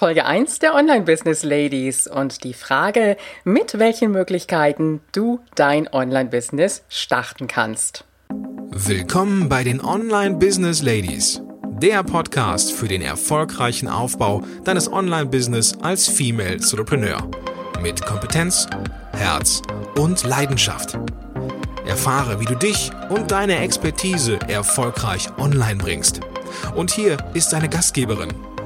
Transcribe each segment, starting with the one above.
Folge 1 der Online-Business Ladies und die Frage, mit welchen Möglichkeiten du dein Online-Business starten kannst. Willkommen bei den Online-Business Ladies, der Podcast für den erfolgreichen Aufbau deines Online-Business als Female Entrepreneur. Mit Kompetenz, Herz und Leidenschaft. Erfahre, wie du dich und deine Expertise erfolgreich online bringst. Und hier ist deine Gastgeberin,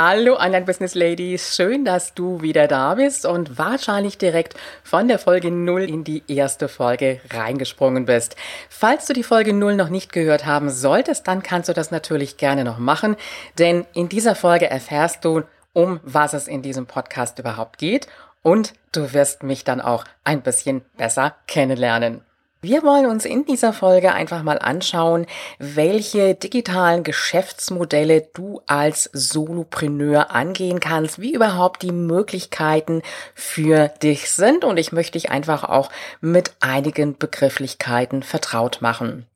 Hallo Online Business Ladies, schön, dass du wieder da bist und wahrscheinlich direkt von der Folge 0 in die erste Folge reingesprungen bist. Falls du die Folge 0 noch nicht gehört haben solltest, dann kannst du das natürlich gerne noch machen, denn in dieser Folge erfährst du, um was es in diesem Podcast überhaupt geht und du wirst mich dann auch ein bisschen besser kennenlernen. Wir wollen uns in dieser Folge einfach mal anschauen, welche digitalen Geschäftsmodelle du als Solopreneur angehen kannst, wie überhaupt die Möglichkeiten für dich sind und ich möchte dich einfach auch mit einigen Begrifflichkeiten vertraut machen.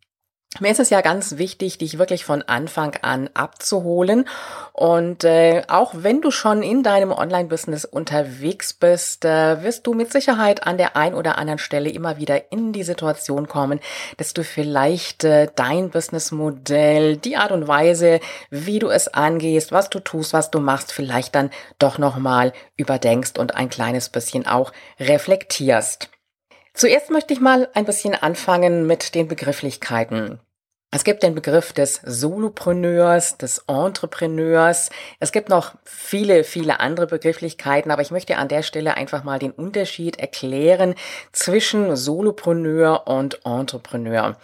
Mir ist es ja ganz wichtig, dich wirklich von Anfang an abzuholen. Und äh, auch wenn du schon in deinem Online-Business unterwegs bist, äh, wirst du mit Sicherheit an der ein oder anderen Stelle immer wieder in die Situation kommen, dass du vielleicht äh, dein Businessmodell, die Art und Weise, wie du es angehst, was du tust, was du machst, vielleicht dann doch nochmal überdenkst und ein kleines bisschen auch reflektierst. Zuerst möchte ich mal ein bisschen anfangen mit den Begrifflichkeiten. Es gibt den Begriff des Solopreneurs, des Entrepreneurs. Es gibt noch viele, viele andere Begrifflichkeiten, aber ich möchte an der Stelle einfach mal den Unterschied erklären zwischen Solopreneur und Entrepreneur.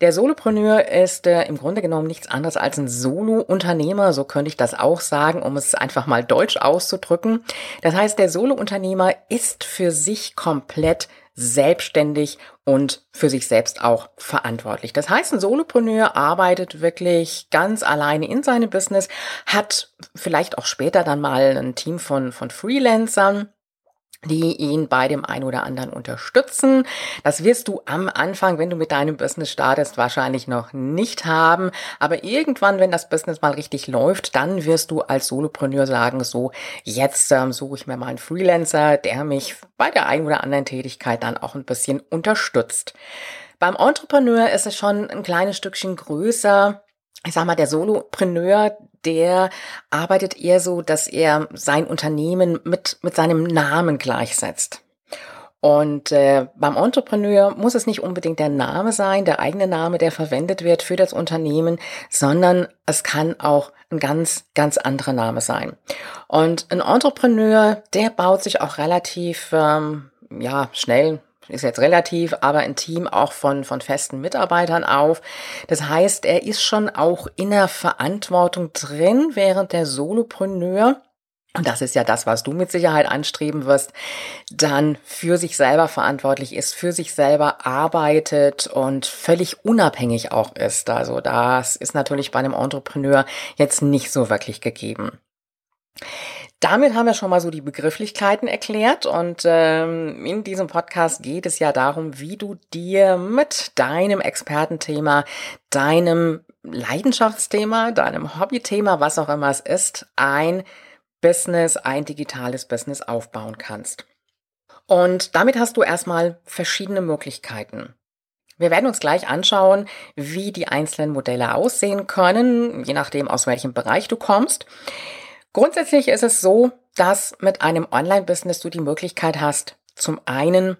Der Solopreneur ist äh, im Grunde genommen nichts anderes als ein Solo-Unternehmer, so könnte ich das auch sagen, um es einfach mal deutsch auszudrücken. Das heißt, der Solo-Unternehmer ist für sich komplett selbstständig und für sich selbst auch verantwortlich. Das heißt, ein Solopreneur arbeitet wirklich ganz alleine in seinem Business, hat vielleicht auch später dann mal ein Team von, von Freelancern, die ihn bei dem einen oder anderen unterstützen. Das wirst du am Anfang, wenn du mit deinem Business startest, wahrscheinlich noch nicht haben. Aber irgendwann, wenn das Business mal richtig läuft, dann wirst du als Solopreneur sagen, so, jetzt ähm, suche ich mir mal einen Freelancer, der mich bei der einen oder anderen Tätigkeit dann auch ein bisschen unterstützt. Beim Entrepreneur ist es schon ein kleines Stückchen größer ich sag mal, der Solopreneur, der arbeitet eher so, dass er sein Unternehmen mit, mit seinem Namen gleichsetzt. Und äh, beim Entrepreneur muss es nicht unbedingt der Name sein, der eigene Name, der verwendet wird für das Unternehmen, sondern es kann auch ein ganz, ganz anderer Name sein. Und ein Entrepreneur, der baut sich auch relativ ähm, ja schnell ist jetzt relativ, aber ein Team auch von, von festen Mitarbeitern auf. Das heißt, er ist schon auch in der Verantwortung drin, während der Solopreneur und das ist ja das, was du mit Sicherheit anstreben wirst, dann für sich selber verantwortlich ist, für sich selber arbeitet und völlig unabhängig auch ist. Also das ist natürlich bei einem Entrepreneur jetzt nicht so wirklich gegeben. Damit haben wir schon mal so die Begrifflichkeiten erklärt und ähm, in diesem Podcast geht es ja darum, wie du dir mit deinem Expertenthema, deinem Leidenschaftsthema, deinem Hobbythema, was auch immer es ist, ein Business, ein digitales Business aufbauen kannst. Und damit hast du erstmal verschiedene Möglichkeiten. Wir werden uns gleich anschauen, wie die einzelnen Modelle aussehen können, je nachdem, aus welchem Bereich du kommst. Grundsätzlich ist es so, dass mit einem Online-Business du die Möglichkeit hast, zum einen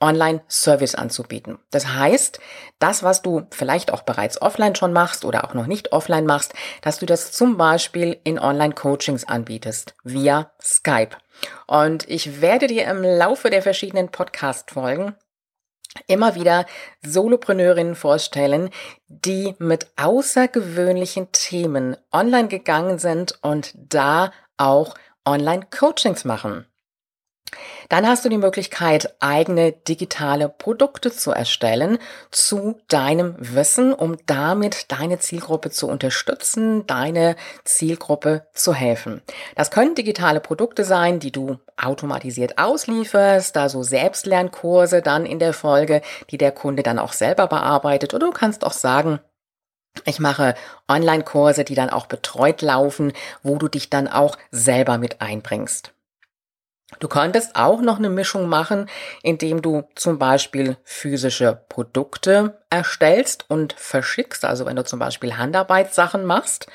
Online-Service anzubieten. Das heißt, das, was du vielleicht auch bereits offline schon machst oder auch noch nicht offline machst, dass du das zum Beispiel in Online-Coachings anbietest via Skype. Und ich werde dir im Laufe der verschiedenen Podcast-Folgen immer wieder Solopreneurinnen vorstellen, die mit außergewöhnlichen Themen online gegangen sind und da auch Online-Coachings machen. Dann hast du die Möglichkeit, eigene digitale Produkte zu erstellen zu deinem Wissen, um damit deine Zielgruppe zu unterstützen, deine Zielgruppe zu helfen. Das können digitale Produkte sein, die du automatisiert auslieferst, also Selbstlernkurse dann in der Folge, die der Kunde dann auch selber bearbeitet. Oder du kannst auch sagen, ich mache Online-Kurse, die dann auch betreut laufen, wo du dich dann auch selber mit einbringst. Du könntest auch noch eine Mischung machen, indem du zum Beispiel physische Produkte erstellst und verschickst, also wenn du zum Beispiel Handarbeitssachen machst.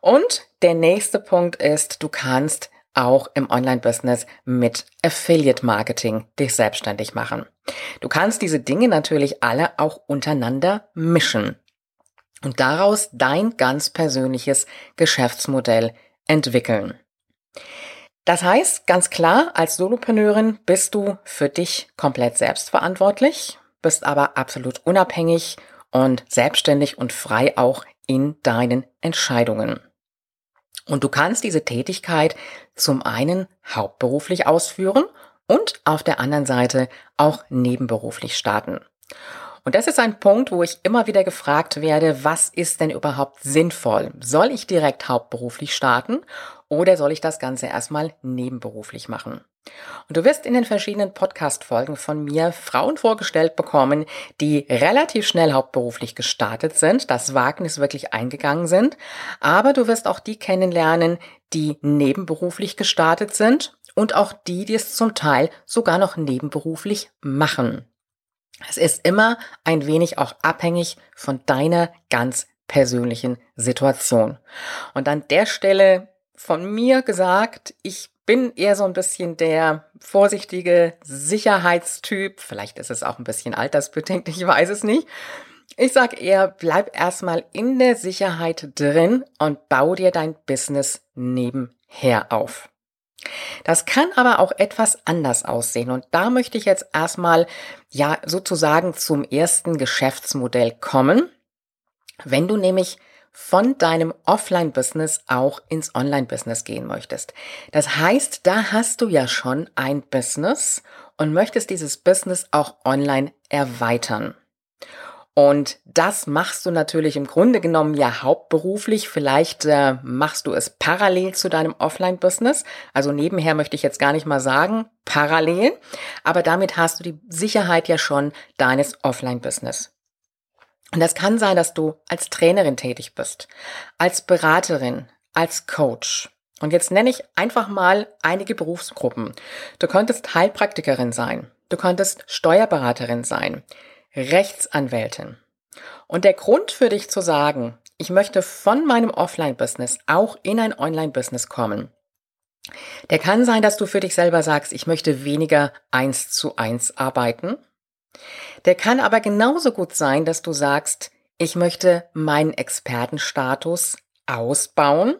Und der nächste Punkt ist, du kannst auch im Online-Business mit Affiliate Marketing dich selbstständig machen. Du kannst diese Dinge natürlich alle auch untereinander mischen und daraus dein ganz persönliches Geschäftsmodell entwickeln. Das heißt, ganz klar, als Solopreneurin bist du für dich komplett selbstverantwortlich, bist aber absolut unabhängig und selbstständig und frei auch in deinen Entscheidungen. Und du kannst diese Tätigkeit zum einen hauptberuflich ausführen und auf der anderen Seite auch nebenberuflich starten. Und das ist ein Punkt, wo ich immer wieder gefragt werde, was ist denn überhaupt sinnvoll? Soll ich direkt hauptberuflich starten oder soll ich das Ganze erstmal nebenberuflich machen? Und du wirst in den verschiedenen Podcast-Folgen von mir Frauen vorgestellt bekommen, die relativ schnell hauptberuflich gestartet sind, das Wagnis wirklich eingegangen sind. Aber du wirst auch die kennenlernen, die nebenberuflich gestartet sind und auch die, die es zum Teil sogar noch nebenberuflich machen. Es ist immer ein wenig auch abhängig von deiner ganz persönlichen Situation. Und an der Stelle von mir gesagt, ich bin eher so ein bisschen der vorsichtige Sicherheitstyp. Vielleicht ist es auch ein bisschen altersbedingt, ich weiß es nicht. Ich sag eher, bleib erstmal in der Sicherheit drin und bau dir dein Business nebenher auf. Das kann aber auch etwas anders aussehen und da möchte ich jetzt erstmal ja sozusagen zum ersten Geschäftsmodell kommen. Wenn du nämlich von deinem Offline-Business auch ins Online-Business gehen möchtest. Das heißt, da hast du ja schon ein Business und möchtest dieses Business auch online erweitern. Und das machst du natürlich im Grunde genommen ja hauptberuflich. Vielleicht äh, machst du es parallel zu deinem Offline-Business. Also nebenher möchte ich jetzt gar nicht mal sagen, parallel. Aber damit hast du die Sicherheit ja schon deines Offline-Business. Und das kann sein, dass du als Trainerin tätig bist, als Beraterin, als Coach. Und jetzt nenne ich einfach mal einige Berufsgruppen. Du könntest Heilpraktikerin sein, du könntest Steuerberaterin sein, Rechtsanwältin. Und der Grund für dich zu sagen, ich möchte von meinem Offline-Business auch in ein Online-Business kommen, der kann sein, dass du für dich selber sagst, ich möchte weniger eins zu eins arbeiten. Der kann aber genauso gut sein, dass du sagst, ich möchte meinen Expertenstatus ausbauen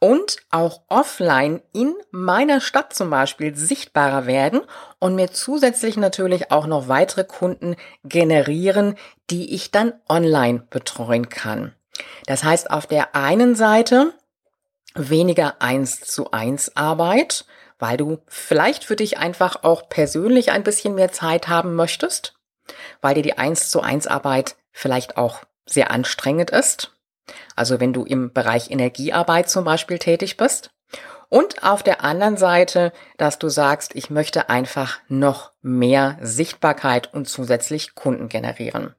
und auch offline in meiner Stadt zum Beispiel sichtbarer werden und mir zusätzlich natürlich auch noch weitere Kunden generieren, die ich dann online betreuen kann. Das heißt auf der einen Seite weniger eins zu eins Arbeit, weil du vielleicht für dich einfach auch persönlich ein bisschen mehr Zeit haben möchtest, weil dir die eins zu eins Arbeit vielleicht auch sehr anstrengend ist also wenn du im Bereich Energiearbeit zum Beispiel tätig bist. Und auf der anderen Seite, dass du sagst, ich möchte einfach noch mehr Sichtbarkeit und zusätzlich Kunden generieren.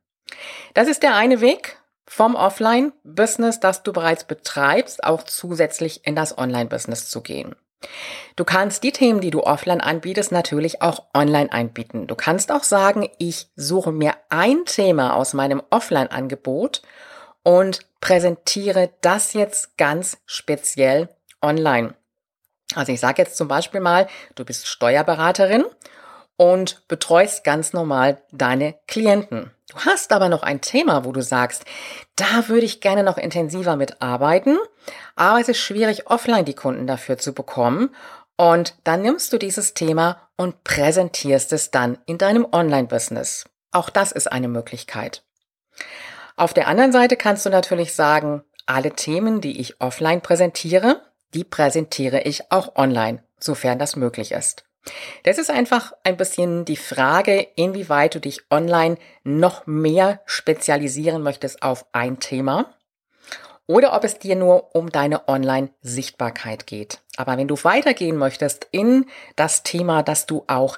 Das ist der eine Weg vom Offline-Business, das du bereits betreibst, auch zusätzlich in das Online-Business zu gehen. Du kannst die Themen, die du offline anbietest, natürlich auch online anbieten. Du kannst auch sagen, ich suche mir ein Thema aus meinem Offline-Angebot und präsentiere das jetzt ganz speziell online. Also ich sage jetzt zum Beispiel mal, du bist Steuerberaterin und betreust ganz normal deine Klienten. Du hast aber noch ein Thema, wo du sagst, da würde ich gerne noch intensiver mitarbeiten, aber es ist schwierig, offline die Kunden dafür zu bekommen. Und dann nimmst du dieses Thema und präsentierst es dann in deinem Online-Business. Auch das ist eine Möglichkeit. Auf der anderen Seite kannst du natürlich sagen, alle Themen, die ich offline präsentiere, die präsentiere ich auch online, sofern das möglich ist. Das ist einfach ein bisschen die Frage, inwieweit du dich online noch mehr spezialisieren möchtest auf ein Thema oder ob es dir nur um deine Online-Sichtbarkeit geht. Aber wenn du weitergehen möchtest in das Thema, dass du auch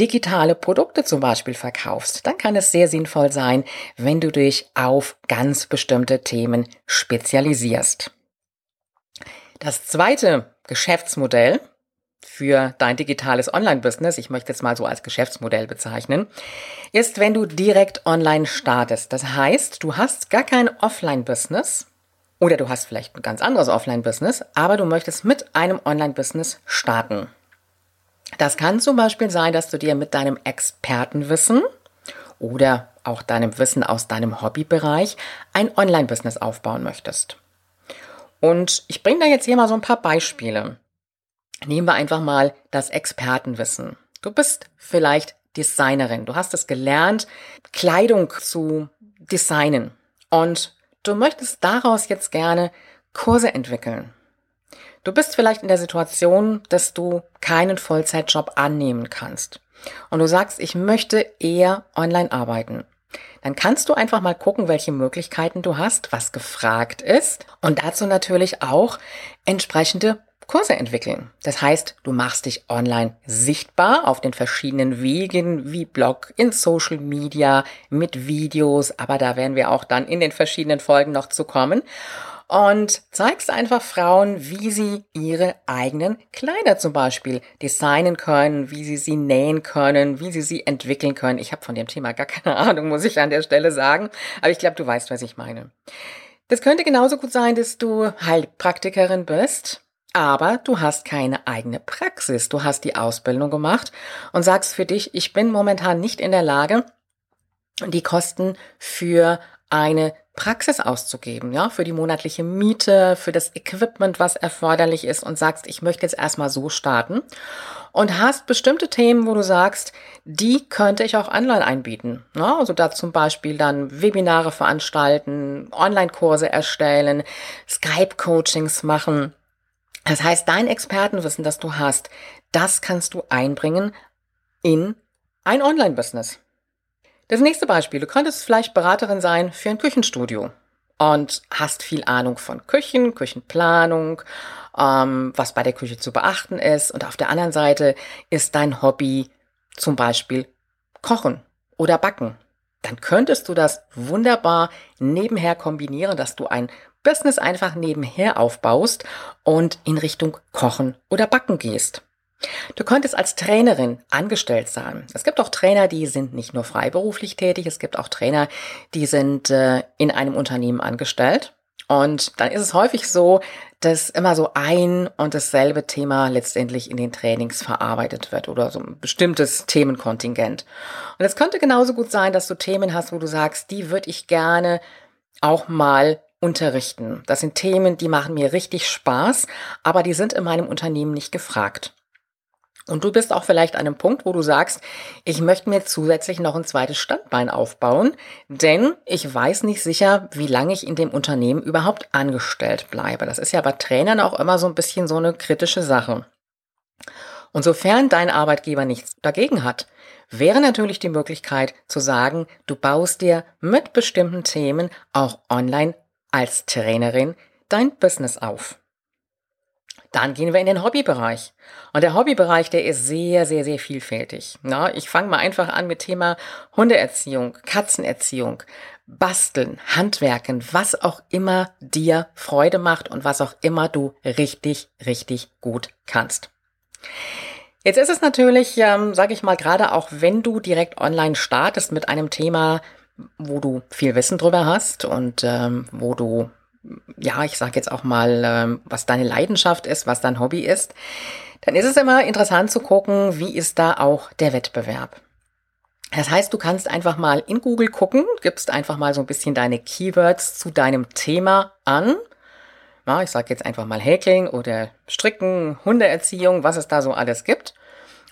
digitale Produkte zum Beispiel verkaufst, dann kann es sehr sinnvoll sein, wenn du dich auf ganz bestimmte Themen spezialisierst. Das zweite Geschäftsmodell für dein digitales Online-Business, ich möchte es mal so als Geschäftsmodell bezeichnen, ist, wenn du direkt online startest. Das heißt, du hast gar kein Offline-Business oder du hast vielleicht ein ganz anderes Offline-Business, aber du möchtest mit einem Online-Business starten. Das kann zum Beispiel sein, dass du dir mit deinem Expertenwissen oder auch deinem Wissen aus deinem Hobbybereich ein Online-Business aufbauen möchtest. Und ich bringe da jetzt hier mal so ein paar Beispiele. Nehmen wir einfach mal das Expertenwissen. Du bist vielleicht Designerin. Du hast es gelernt, Kleidung zu designen. Und du möchtest daraus jetzt gerne Kurse entwickeln. Du bist vielleicht in der Situation, dass du keinen Vollzeitjob annehmen kannst. Und du sagst, ich möchte eher online arbeiten. Dann kannst du einfach mal gucken, welche Möglichkeiten du hast, was gefragt ist und dazu natürlich auch entsprechende Kurse entwickeln. Das heißt, du machst dich online sichtbar auf den verschiedenen Wegen wie Blog, in Social Media, mit Videos, aber da werden wir auch dann in den verschiedenen Folgen noch zu kommen und zeigst einfach Frauen, wie sie ihre eigenen Kleider zum Beispiel designen können, wie sie sie nähen können, wie sie sie entwickeln können. Ich habe von dem Thema gar keine Ahnung, muss ich an der Stelle sagen, aber ich glaube, du weißt, was ich meine. Das könnte genauso gut sein, dass du Heilpraktikerin bist, aber du hast keine eigene Praxis. Du hast die Ausbildung gemacht und sagst für dich, ich bin momentan nicht in der Lage, die Kosten für eine Praxis auszugeben, ja, für die monatliche Miete, für das Equipment, was erforderlich ist und sagst, ich möchte jetzt erstmal so starten und hast bestimmte Themen, wo du sagst, die könnte ich auch online einbieten. Ja, also da zum Beispiel dann Webinare veranstalten, Online-Kurse erstellen, Skype-Coachings machen. Das heißt, dein Expertenwissen, das du hast, das kannst du einbringen in ein Online-Business. Das nächste Beispiel. Du könntest vielleicht Beraterin sein für ein Küchenstudio und hast viel Ahnung von Küchen, Küchenplanung, ähm, was bei der Küche zu beachten ist. Und auf der anderen Seite ist dein Hobby zum Beispiel Kochen oder Backen. Dann könntest du das wunderbar nebenher kombinieren, dass du ein Business einfach nebenher aufbaust und in Richtung Kochen oder Backen gehst. Du könntest als Trainerin angestellt sein. Es gibt auch Trainer, die sind nicht nur freiberuflich tätig, es gibt auch Trainer, die sind äh, in einem Unternehmen angestellt. Und dann ist es häufig so, dass immer so ein und dasselbe Thema letztendlich in den Trainings verarbeitet wird oder so ein bestimmtes Themenkontingent. Und es könnte genauso gut sein, dass du Themen hast, wo du sagst, die würde ich gerne auch mal unterrichten. Das sind Themen, die machen mir richtig Spaß, aber die sind in meinem Unternehmen nicht gefragt. Und du bist auch vielleicht an einem Punkt, wo du sagst, ich möchte mir zusätzlich noch ein zweites Standbein aufbauen, denn ich weiß nicht sicher, wie lange ich in dem Unternehmen überhaupt angestellt bleibe. Das ist ja bei Trainern auch immer so ein bisschen so eine kritische Sache. Und sofern dein Arbeitgeber nichts dagegen hat, wäre natürlich die Möglichkeit zu sagen, du baust dir mit bestimmten Themen auch online als Trainerin dein Business auf. Dann gehen wir in den Hobbybereich. Und der Hobbybereich, der ist sehr, sehr, sehr vielfältig. Na, ich fange mal einfach an mit Thema Hundeerziehung, Katzenerziehung, Basteln, Handwerken, was auch immer dir Freude macht und was auch immer du richtig, richtig gut kannst. Jetzt ist es natürlich, ähm, sage ich mal, gerade auch wenn du direkt online startest mit einem Thema, wo du viel Wissen drüber hast und ähm, wo du ja, ich sage jetzt auch mal, ähm, was deine Leidenschaft ist, was dein Hobby ist, dann ist es immer interessant zu gucken, wie ist da auch der Wettbewerb. Das heißt, du kannst einfach mal in Google gucken, gibst einfach mal so ein bisschen deine Keywords zu deinem Thema an. Ja, ich sage jetzt einfach mal Häkeln oder Stricken, Hundeerziehung, was es da so alles gibt.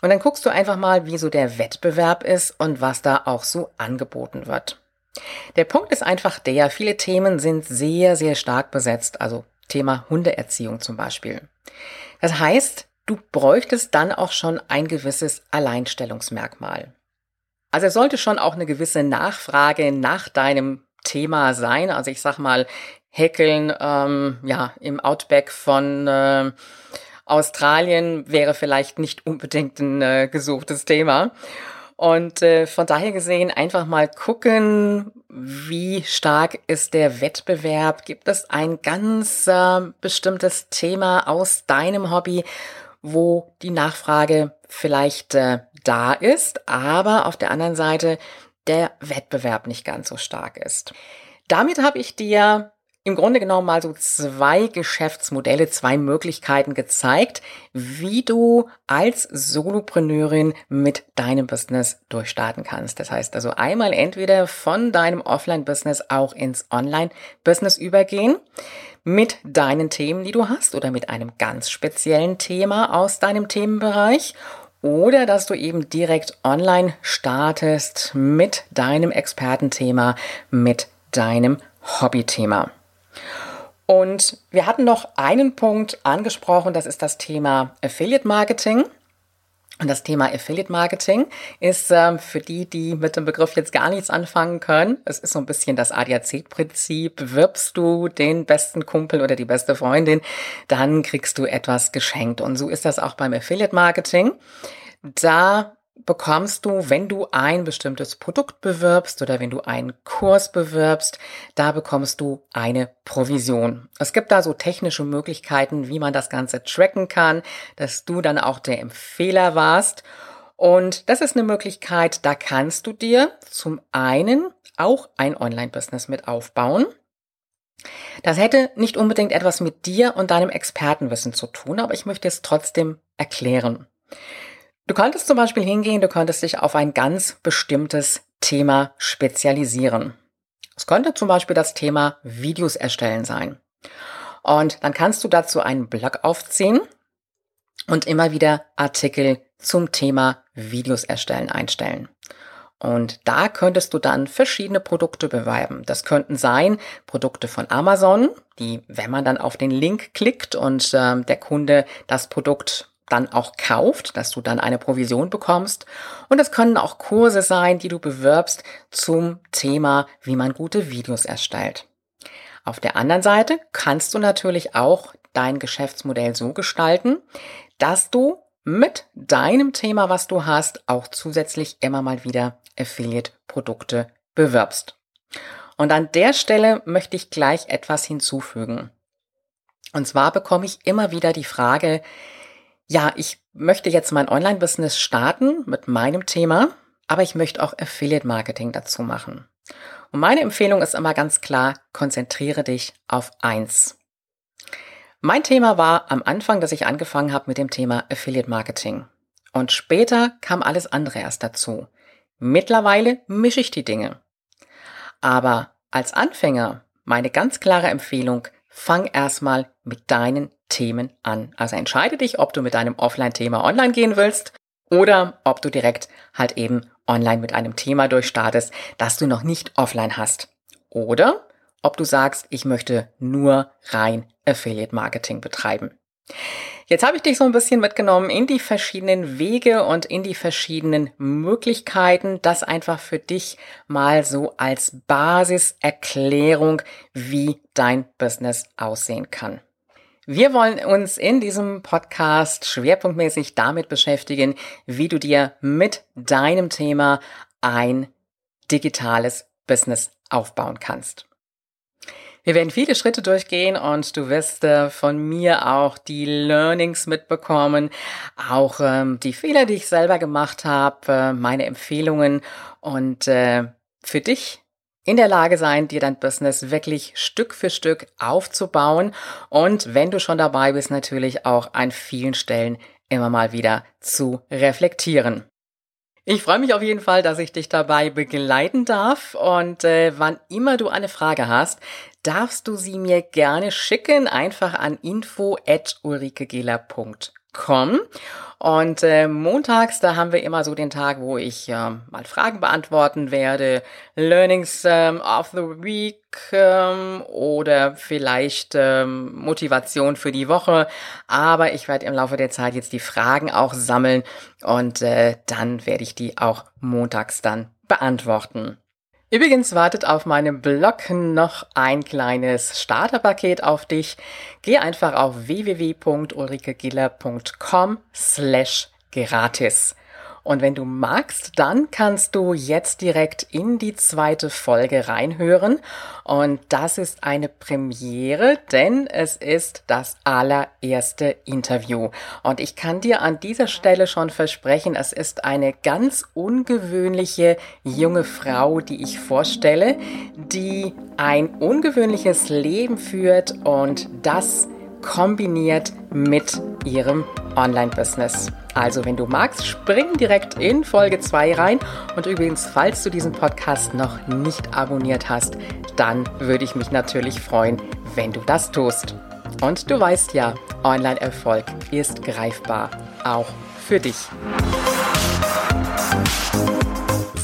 Und dann guckst du einfach mal, wie so der Wettbewerb ist und was da auch so angeboten wird. Der Punkt ist einfach der, viele Themen sind sehr, sehr stark besetzt, also Thema Hundeerziehung zum Beispiel. Das heißt, du bräuchtest dann auch schon ein gewisses Alleinstellungsmerkmal. Also es sollte schon auch eine gewisse Nachfrage nach deinem Thema sein. Also ich sag mal, Häkeln ähm, ja, im Outback von äh, Australien wäre vielleicht nicht unbedingt ein äh, gesuchtes Thema. Und äh, von daher gesehen einfach mal gucken, wie stark ist der Wettbewerb? Gibt es ein ganz äh, bestimmtes Thema aus deinem Hobby, wo die Nachfrage vielleicht äh, da ist, aber auf der anderen Seite der Wettbewerb nicht ganz so stark ist. Damit habe ich dir im Grunde genommen mal so zwei Geschäftsmodelle, zwei Möglichkeiten gezeigt, wie du als Solopreneurin mit deinem Business durchstarten kannst. Das heißt also einmal entweder von deinem Offline-Business auch ins Online-Business übergehen mit deinen Themen, die du hast oder mit einem ganz speziellen Thema aus deinem Themenbereich oder dass du eben direkt online startest mit deinem Expertenthema, mit deinem Hobbythema. Und wir hatten noch einen Punkt angesprochen, das ist das Thema Affiliate Marketing. Und das Thema Affiliate Marketing ist äh, für die, die mit dem Begriff jetzt gar nichts anfangen können, es ist so ein bisschen das ADAC-Prinzip. Wirbst du den besten Kumpel oder die beste Freundin, dann kriegst du etwas geschenkt. Und so ist das auch beim Affiliate Marketing. Da bekommst du, wenn du ein bestimmtes Produkt bewirbst oder wenn du einen Kurs bewirbst, da bekommst du eine Provision. Es gibt da so technische Möglichkeiten, wie man das Ganze tracken kann, dass du dann auch der Empfehler warst. Und das ist eine Möglichkeit, da kannst du dir zum einen auch ein Online-Business mit aufbauen. Das hätte nicht unbedingt etwas mit dir und deinem Expertenwissen zu tun, aber ich möchte es trotzdem erklären. Du könntest zum Beispiel hingehen, du könntest dich auf ein ganz bestimmtes Thema spezialisieren. Es könnte zum Beispiel das Thema Videos erstellen sein. Und dann kannst du dazu einen Blog aufziehen und immer wieder Artikel zum Thema Videos erstellen einstellen. Und da könntest du dann verschiedene Produkte bewerben. Das könnten sein Produkte von Amazon, die, wenn man dann auf den Link klickt und äh, der Kunde das Produkt dann auch kauft, dass du dann eine Provision bekommst. Und es können auch Kurse sein, die du bewirbst zum Thema, wie man gute Videos erstellt. Auf der anderen Seite kannst du natürlich auch dein Geschäftsmodell so gestalten, dass du mit deinem Thema, was du hast, auch zusätzlich immer mal wieder Affiliate-Produkte bewirbst. Und an der Stelle möchte ich gleich etwas hinzufügen. Und zwar bekomme ich immer wieder die Frage, ja, ich möchte jetzt mein Online-Business starten mit meinem Thema, aber ich möchte auch Affiliate-Marketing dazu machen. Und meine Empfehlung ist immer ganz klar, konzentriere dich auf eins. Mein Thema war am Anfang, dass ich angefangen habe mit dem Thema Affiliate-Marketing. Und später kam alles andere erst dazu. Mittlerweile mische ich die Dinge. Aber als Anfänger meine ganz klare Empfehlung, fang erstmal mit deinen Themen an. Also entscheide dich, ob du mit deinem Offline-Thema online gehen willst oder ob du direkt halt eben online mit einem Thema durchstartest, das du noch nicht offline hast. Oder ob du sagst, ich möchte nur rein Affiliate Marketing betreiben. Jetzt habe ich dich so ein bisschen mitgenommen in die verschiedenen Wege und in die verschiedenen Möglichkeiten, das einfach für dich mal so als Basiserklärung, wie dein Business aussehen kann. Wir wollen uns in diesem Podcast schwerpunktmäßig damit beschäftigen, wie du dir mit deinem Thema ein digitales Business aufbauen kannst. Wir werden viele Schritte durchgehen und du wirst äh, von mir auch die Learnings mitbekommen, auch ähm, die Fehler, die ich selber gemacht habe, äh, meine Empfehlungen und äh, für dich in der Lage sein, dir dein Business wirklich Stück für Stück aufzubauen und wenn du schon dabei bist, natürlich auch an vielen Stellen immer mal wieder zu reflektieren. Ich freue mich auf jeden Fall, dass ich dich dabei begleiten darf und äh, wann immer du eine Frage hast, darfst du sie mir gerne schicken, einfach an info@ulrikegela.com. www.ulrikegiller.com. Und äh, montags, da haben wir immer so den Tag, wo ich äh, mal Fragen beantworten werde, Learnings ähm, of the Week ähm, oder vielleicht ähm, Motivation für die Woche. Aber ich werde im Laufe der Zeit jetzt die Fragen auch sammeln und äh, dann werde ich die auch montags dann beantworten. Übrigens wartet auf meinem Blog noch ein kleines Starterpaket auf dich. Geh einfach auf www.ulrikegiller.com slash gratis. Und wenn du magst, dann kannst du jetzt direkt in die zweite Folge reinhören. Und das ist eine Premiere, denn es ist das allererste Interview. Und ich kann dir an dieser Stelle schon versprechen, es ist eine ganz ungewöhnliche junge Frau, die ich vorstelle, die ein ungewöhnliches Leben führt und das kombiniert mit ihrem Online-Business. Also, wenn du magst, spring direkt in Folge 2 rein. Und übrigens, falls du diesen Podcast noch nicht abonniert hast, dann würde ich mich natürlich freuen, wenn du das tust. Und du weißt ja, Online-Erfolg ist greifbar, auch für dich.